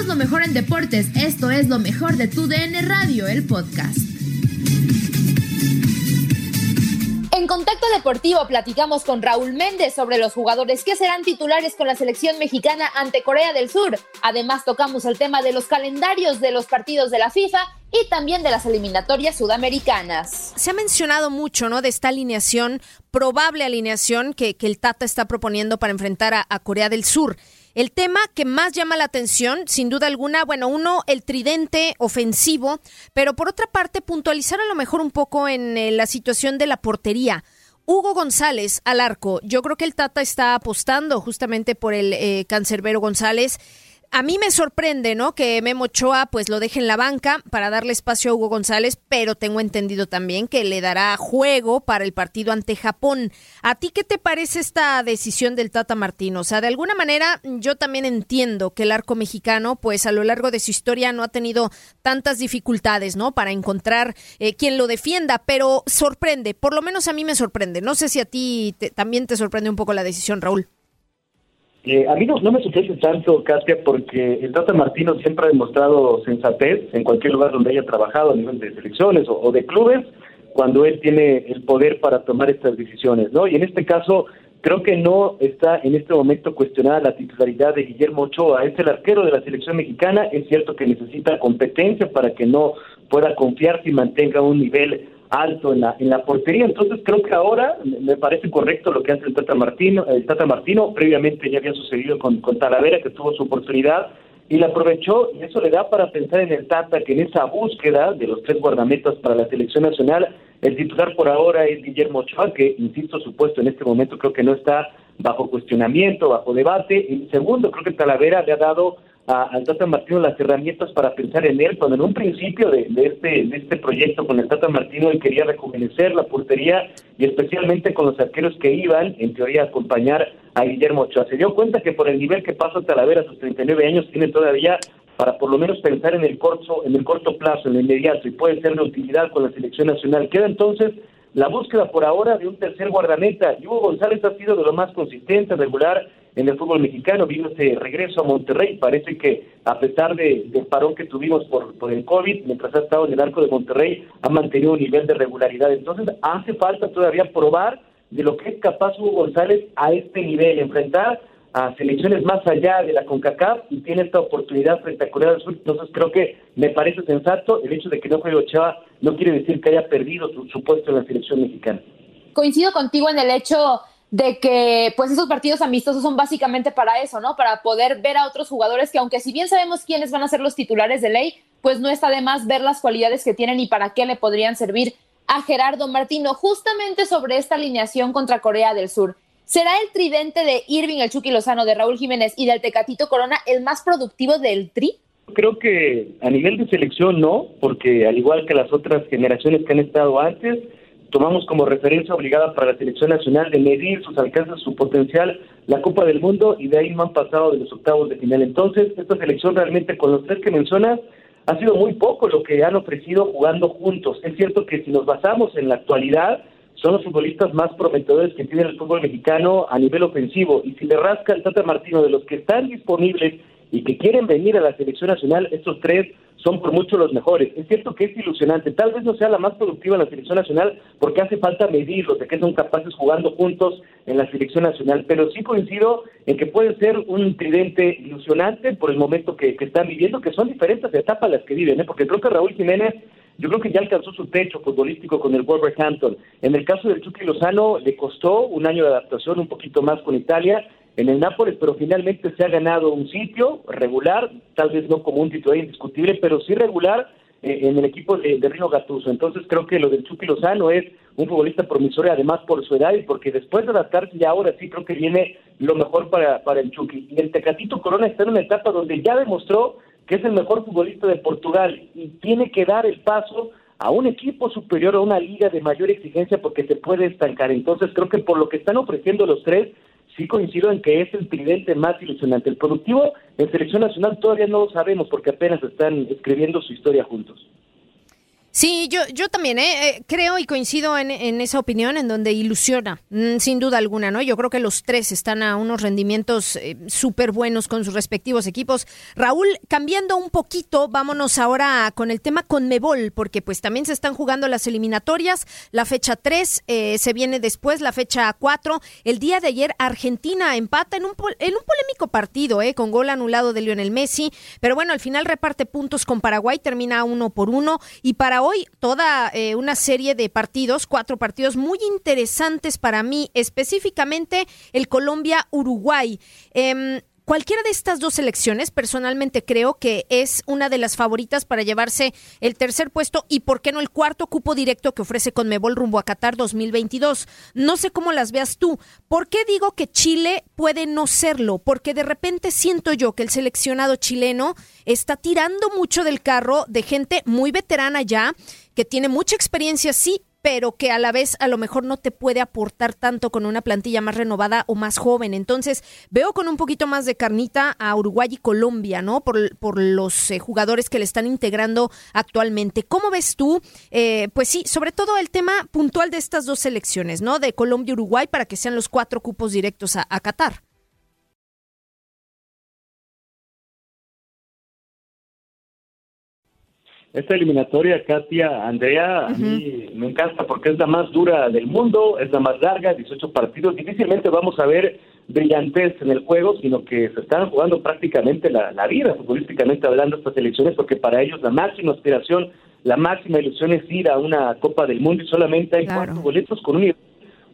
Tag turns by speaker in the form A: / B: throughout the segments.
A: Somos lo mejor en deportes. Esto es lo mejor de tu DN Radio, el podcast.
B: En Contacto Deportivo platicamos con Raúl Méndez sobre los jugadores que serán titulares con la selección mexicana ante Corea del Sur. Además tocamos el tema de los calendarios de los partidos de la FIFA y también de las eliminatorias sudamericanas.
C: Se ha mencionado mucho, ¿no? De esta alineación, probable alineación que, el Tata está proponiendo para enfrentar a Corea del Sur. El tema que más llama la atención, sin duda alguna, bueno, uno, el tridente ofensivo, pero por otra parte, puntualizar a lo mejor un poco en eh, la situación de la portería. Hugo González al arco. Yo creo que el Tata está apostando justamente por el eh, cancerbero González a mí me sorprende, ¿no? Que Memo Ochoa pues lo deje en la banca para darle espacio a Hugo González, pero tengo entendido también que le dará juego para el partido ante Japón. ¿A ti qué te parece esta decisión del Tata Martino? O sea, de alguna manera yo también entiendo que el arco mexicano pues a lo largo de su historia no ha tenido tantas dificultades, ¿no? Para encontrar eh, quien lo defienda, pero sorprende, por lo menos a mí me sorprende. No sé si a ti también te sorprende un poco la decisión, Raúl.
D: Eh, a mí no, me sorprende tanto, Katia, porque el Tata Martino siempre ha demostrado sensatez en cualquier lugar donde haya trabajado a nivel de selecciones o, de clubes, cuando él tiene el poder para tomar estas decisiones, ¿no? Y en este caso, creo que no está en este momento cuestionada la titularidad de Guillermo Ochoa. Es el arquero de la selección mexicana, es cierto que necesita competencia para que no pueda confiarse y mantenga un nivel alto en la, en la portería. Entonces creo que ahora me parece correcto lo que hace el Tata Martino. El Tata Martino previamente ya había sucedido con, con Talavera, que tuvo su oportunidad y la aprovechó y eso le da para pensar en el Tata que en esa búsqueda de los tres guardametas para la selección nacional, el titular por ahora es Guillermo Ochoa, que insisto, su puesto en este momento creo que no está bajo cuestionamiento, bajo debate. Y segundo, creo que Talavera le ha dado al Tata Martino las herramientas para pensar en él, cuando en un principio de, este, de este proyecto con el Tata Martino él quería rejuvenecer la portería y especialmente con los arqueros que iban, en teoría, a acompañar a Guillermo Ochoa. Se dio cuenta que por el nivel que pasa Talavera a sus 39 años, tiene todavía para por lo menos pensar en el corto, en el corto plazo, en el inmediato, y puede ser de utilidad con la selección nacional. Queda entonces la búsqueda por ahora de un tercer guardameta. Hugo González ha sido de lo más consistente, regular en el fútbol mexicano. Vino este regreso a Monterrey. Parece que a pesar de, del parón que tuvimos por, por el COVID, mientras ha estado en el arco de Monterrey, ha mantenido un nivel de regularidad. Entonces hace falta todavía probar de lo que es capaz Hugo González a este nivel, enfrentar a selecciones más allá de la CONCACAF y tiene esta oportunidad frente a Corea del Sur. Entonces creo que me parece sensato el hecho de que no juegue Ochoa no quiere decir que haya perdido su, puesto en la selección mexicana.
B: Coincido contigo en el hecho de que pues esos partidos amistosos son básicamente para eso, ¿no? Para poder ver a otros jugadores que aunque si bien sabemos quiénes van a ser los titulares de ley, pues no está de más ver las cualidades que tienen y para qué le podrían servir a Gerardo Martino, justamente sobre esta alineación contra Corea del Sur. ¿Será el tridente de Irving, el Chucky Lozano, de Raúl Jiménez y del Tecatito Corona el más productivo del tri?
D: Creo que a nivel de selección no, porque al igual que las otras generaciones que han estado antes, tomamos como referencia obligada para la selección nacional de medir sus alcances, su potencial, la Copa del Mundo y de ahí no han pasado de los octavos de final. Entonces, esta selección realmente con los tres que mencionas ha sido muy poco lo que han ofrecido jugando juntos. Es cierto que si nos basamos en la actualidad, son los futbolistas más prometedores que tiene el fútbol mexicano a nivel ofensivo. Y si le rasca el Tata Martino de los que están disponibles y que quieren venir a la selección nacional, estos tres son por mucho los mejores. Es cierto que es ilusionante, tal vez no sea la más productiva en la selección nacional porque hace falta medirlos, de que son capaces jugando juntos en la selección nacional, pero sí coincido en que puede ser un tridente ilusionante por el momento que, están viviendo, que son diferentes etapas las que viven, ¿eh? porque creo que Raúl Jiménez yo creo que ya alcanzó su techo futbolístico con el Wolverhampton. En el caso del Chucky Lozano le costó un año de adaptación, un poquito más con Italia, en el Nápoles, pero finalmente se ha ganado un sitio regular, tal vez no como un titular indiscutible, pero sí regular eh, en el equipo de, de Rino Gattuso. Entonces creo que lo del Chucky Lozano es un futbolista promisorio, además por su edad y porque después de adaptarse ya ahora sí creo que viene lo mejor para, para el Chucky. Y el Tecatito Corona está en una etapa donde ya demostró que es el mejor futbolista de Portugal y tiene que dar el paso a un equipo superior, a una liga de mayor exigencia porque se puede estancar. Entonces creo que por lo que están ofreciendo los tres, sí coincido en que es el tridente más ilusionante. El productivo en selección nacional todavía no lo sabemos porque apenas están escribiendo su historia juntos.
C: Sí, yo, yo también ¿eh? eh creo y coincido en, esa opinión en donde ilusiona, mm, sin duda alguna, ¿no? Yo creo que los tres están a unos rendimientos eh, súper buenos con sus respectivos equipos. Raúl, cambiando un poquito, vámonos ahora con el tema Conmebol, porque pues también se están jugando las eliminatorias, la fecha 3 eh, se viene después, la fecha 4. El día de ayer Argentina empata en un, en un polémico partido, ¿eh? Con gol anulado de Lionel Messi, pero bueno, al final reparte puntos con Paraguay, termina uno por uno y para hoy toda eh, una serie de partidos, cuatro partidos muy interesantes para mí, específicamente el Colombia-Uruguay. Em, Cualquiera de estas dos selecciones, personalmente creo que es una de las favoritas para llevarse el tercer puesto y, ¿por qué no, el cuarto cupo directo que ofrece Conmebol rumbo a Qatar 2022? No sé cómo las veas tú. ¿Por qué digo que Chile puede no serlo? Porque de repente siento yo que el seleccionado chileno está tirando mucho del carro de gente muy veterana ya, que tiene mucha experiencia, sí, pero que a la vez a lo mejor no te puede aportar tanto con una plantilla más renovada o más joven. Entonces, veo con un poquito más de carnita a Uruguay y Colombia, ¿no? Por, por los eh, jugadores que le están integrando actualmente. ¿Cómo ves tú? Eh, pues sí, sobre todo el tema puntual de estas dos selecciones, ¿no? De Colombia y Uruguay para que sean los cuatro cupos directos a, a Qatar.
D: Esta eliminatoria, Katia, Andrea, a mí me encanta porque es la más dura del mundo, es la más larga, 18 partidos. Difícilmente vamos a ver brillantez en el juego, sino que se están jugando prácticamente la, vida, futbolísticamente hablando, estas elecciones, porque para ellos la máxima aspiración, la máxima ilusión es ir a una Copa del Mundo y solamente hay cuatro boletos con un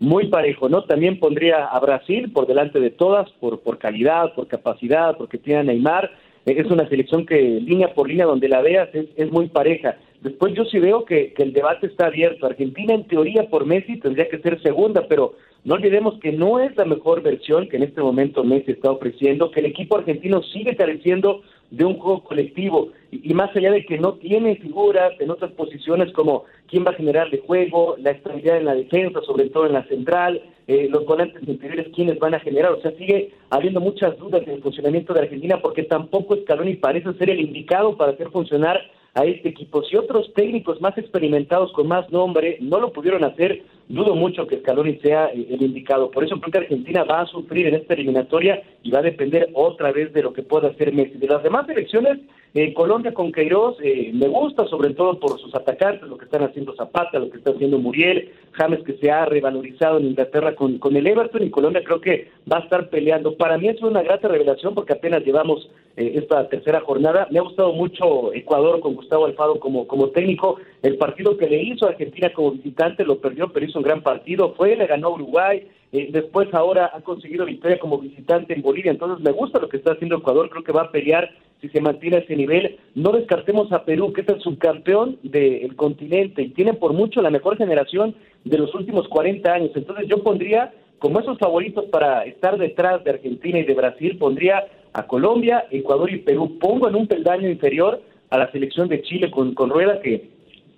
D: muy parejo, ¿no? También pondría a Brasil por delante de todas, por, por calidad, por capacidad, porque tiene a Neymar es una selección que línea por línea donde la veas es, muy pareja. Después yo sí veo que, el debate está abierto. Argentina en teoría por Messi tendría que ser segunda, pero no olvidemos que no es la mejor versión que en este momento Messi está ofreciendo, que el equipo argentino sigue careciendo de un juego colectivo y, más allá de que no tiene figuras en otras posiciones como quién va a generar de juego, la estabilidad en la defensa, sobre todo en la central, eh, los volantes interiores quiénes van a generar, o sea, sigue habiendo muchas dudas en el funcionamiento de Argentina porque tampoco Scaloni parece ser el indicado para hacer funcionar a este equipo. Si otros técnicos más experimentados con más nombre no lo pudieron hacer, dudo mucho que Scaloni sea eh, el indicado. Por eso creo que Argentina va a sufrir en esta eliminatoria y va a depender otra vez de lo que pueda hacer Messi. De las demás elecciones, eh, Colombia con Queiroz eh, me gusta, sobre todo por sus atacantes, lo que están haciendo Zapata, lo que está haciendo Muriel, James que se ha revalorizado en Inglaterra con, con el Everton y Colombia creo que va a estar peleando. Para mí es una grata revelación porque apenas llevamos esta tercera jornada. Me ha gustado mucho Ecuador con Gustavo Alfaro como, como técnico. El partido que le hizo a Argentina como visitante lo perdió, pero hizo un gran partido. Fue, le ganó Uruguay. Eh, después ahora ha conseguido victoria como visitante en Bolivia. Entonces me gusta lo que está haciendo Ecuador. Creo que va a pelear si se mantiene ese nivel. No descartemos a Perú, que es el subcampeón del continente y tiene por mucho la mejor generación de los últimos 40 años. Entonces yo pondría como esos favoritos para estar detrás de Argentina y de Brasil, pondría a Colombia, Ecuador y Perú. Pongo en un peldaño inferior a la selección de Chile con, con Rueda, que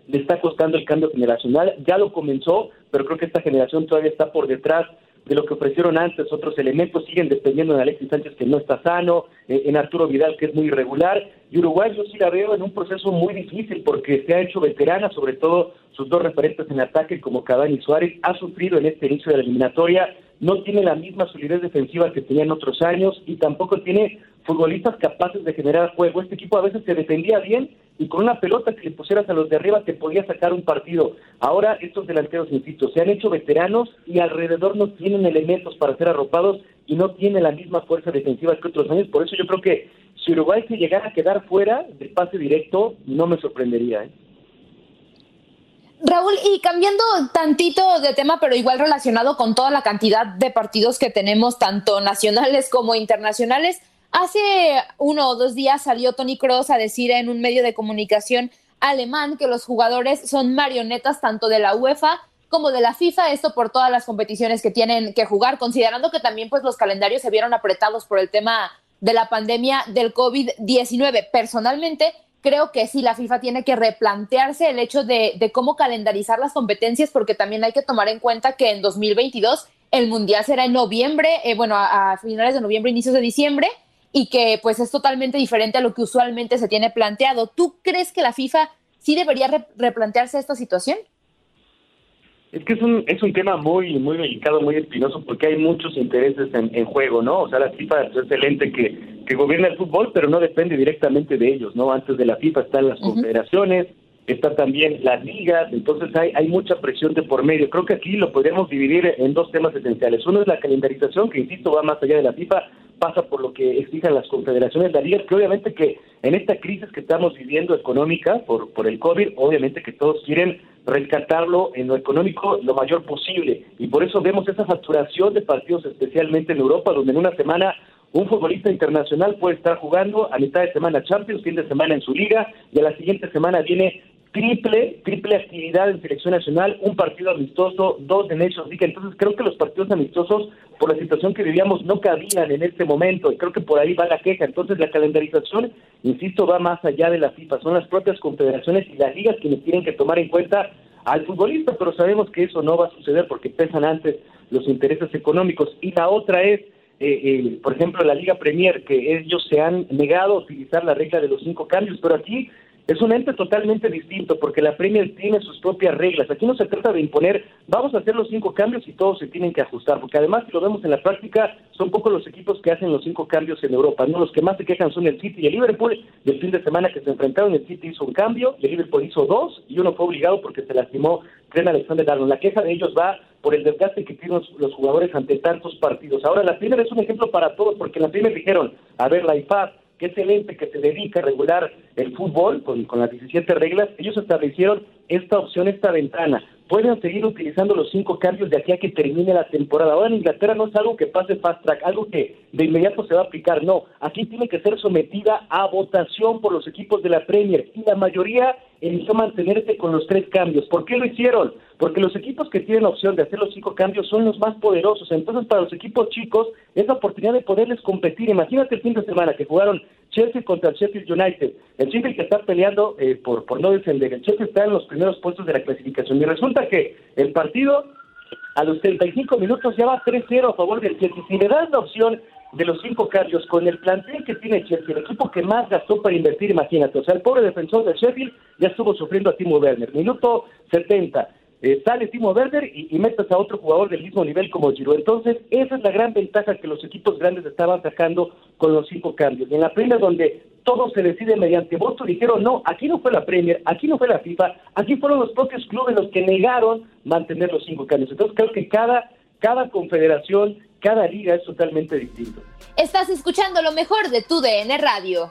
D: le está costando el cambio generacional. Ya lo comenzó, pero creo que esta generación todavía está por detrás de lo que ofrecieron antes otros elementos, siguen dependiendo de Alexis Sánchez que no está sano, eh, en Arturo Vidal que es muy irregular, y Uruguay yo sí la veo en un proceso muy difícil porque se ha hecho veterana, sobre todo sus dos referentes en ataque como Cavani y Suárez, ha sufrido en este inicio de la eliminatoria, no tiene la misma solidez defensiva que tenía en otros años y tampoco tiene futbolistas capaces de generar juego. Este equipo a veces se defendía bien y con una pelota que le pusieras a los de arriba te podía sacar un partido. Ahora estos delanteros, insisto, se han hecho veteranos y alrededor no tienen elementos para ser arropados y no tienen la misma fuerza defensiva que otros años. Por eso yo creo que si Uruguay se llegara a quedar fuera del pase directo, no me sorprendería. ¿eh?
B: Raúl, y cambiando tantito de tema, pero igual relacionado con toda la cantidad de partidos que tenemos, tanto nacionales como internacionales, hace uno o dos días salió Tony Cross a decir en un medio de comunicación alemán que los jugadores son marionetas tanto de la UEFA como de la FIFA, esto por todas las competiciones que tienen que jugar, considerando que también pues los calendarios se vieron apretados por el tema de la pandemia del COVID-19. Personalmente, creo que sí, la FIFA tiene que replantearse el hecho de, cómo calendarizar las competencias, porque también hay que tomar en cuenta que en 2022 el Mundial será en noviembre, eh, bueno, a, finales de noviembre, inicios de diciembre, y que pues es totalmente diferente a lo que usualmente se tiene planteado. ¿Tú crees que la FIFA ¿sí debería replantearse esta situación?
D: Es que es un, es un tema muy muy delicado, muy espinoso, porque hay muchos intereses en, juego, ¿no? O sea, la FIFA es excelente que, que gobierna el fútbol, pero no depende directamente de ellos, ¿no? Antes de la FIFA están las confederaciones, está también las ligas, entonces hay, hay mucha presión de por medio. Creo que aquí lo podemos dividir en dos temas esenciales. Uno es la calendarización, que insisto va más allá de la FIFA, pasa por lo que exigen las confederaciones, las ligas, que obviamente que en esta crisis que estamos viviendo económica por, por el COVID, obviamente que todos quieren rescatarlo en lo económico lo mayor posible. Y por eso vemos esa facturación de partidos, especialmente en Europa, donde en una semana un futbolista internacional puede estar jugando a mitad de semana Champions, fin de semana en su liga, y a la siguiente semana viene triple, triple actividad en selección nacional, un partido amistoso, dos de Nations League. Entonces creo que los partidos amistosos, por la situación que vivíamos, no cabían en este momento y creo que por ahí va la queja. Entonces la calendarización, insisto, va más allá de la FIFA. Son las propias confederaciones y las ligas quienes tienen que tomar en cuenta al futbolista, pero sabemos que eso no va a suceder porque pesan antes los intereses económicos. Y la otra es, eh, eh, por ejemplo, la Liga Premier, que ellos se han negado a utilizar la regla de los cinco cambios, pero aquí es un ente totalmente distinto porque la Premier tiene sus propias reglas. Aquí no se trata de imponer, vamos a hacer los cinco cambios y todos se tienen que ajustar, porque además, si lo vemos en la práctica, son pocos los equipos que hacen los cinco cambios en Europa. No, los que más se quejan son el City y el Liverpool. Del fin de semana que se enfrentaron, el City hizo un cambio, y el Liverpool hizo dos y uno fue obligado porque se lastimó Tren Alexander Arnold. La queja de ellos va por el desgaste que tienen los, jugadores ante tantos partidos. Ahora, la Premier es un ejemplo para todos, porque la Premier dijeron, a ver, la IFAB que es el ente que se dedica a regular el fútbol con, con las 17 reglas, ellos establecieron esta opción, esta ventana pueden seguir utilizando los cinco cambios de aquí a que termine la temporada. Ahora en Inglaterra no es algo que pase fast track, algo que de inmediato se va a aplicar, no. Aquí tiene que ser sometida a votación por los equipos de la Premier y la mayoría eligió mantenerse con los tres cambios. ¿Por qué lo hicieron? Porque los equipos que tienen la opción de hacer los cinco cambios son los más poderosos. Entonces, para los equipos chicos, es la oportunidad de poderles competir. Imagínate el fin de semana que jugaron Chelsea contra el Sheffield United. El Sheffield que está peleando eh, por, por no descender. El Chelsea está en los primeros puestos de la clasificación. Y resulta que el partido a los 35 minutos ya va 3-0 a favor del Chelsea. Si le das la opción de los cinco cambios con el plantel que tiene Chelsea, el equipo que más gastó para invertir, imagínate. O sea, el pobre defensor del Sheffield ya estuvo sufriendo a Timo Werner. Minuto 70 eh, sale Timo Werner y, y, metes a otro jugador del mismo nivel como Giro. Entonces, esa es la gran ventaja que los equipos grandes estaban sacando con los cinco cambios. en la Premier, donde todo se decide mediante voto, dijeron, no, aquí no fue la Premier, aquí no fue la FIFA, aquí fueron los propios clubes los que negaron mantener los cinco cambios. Entonces, creo que cada, cada confederación, cada liga es totalmente distinto.
B: Estás escuchando lo mejor de tu DN Radio.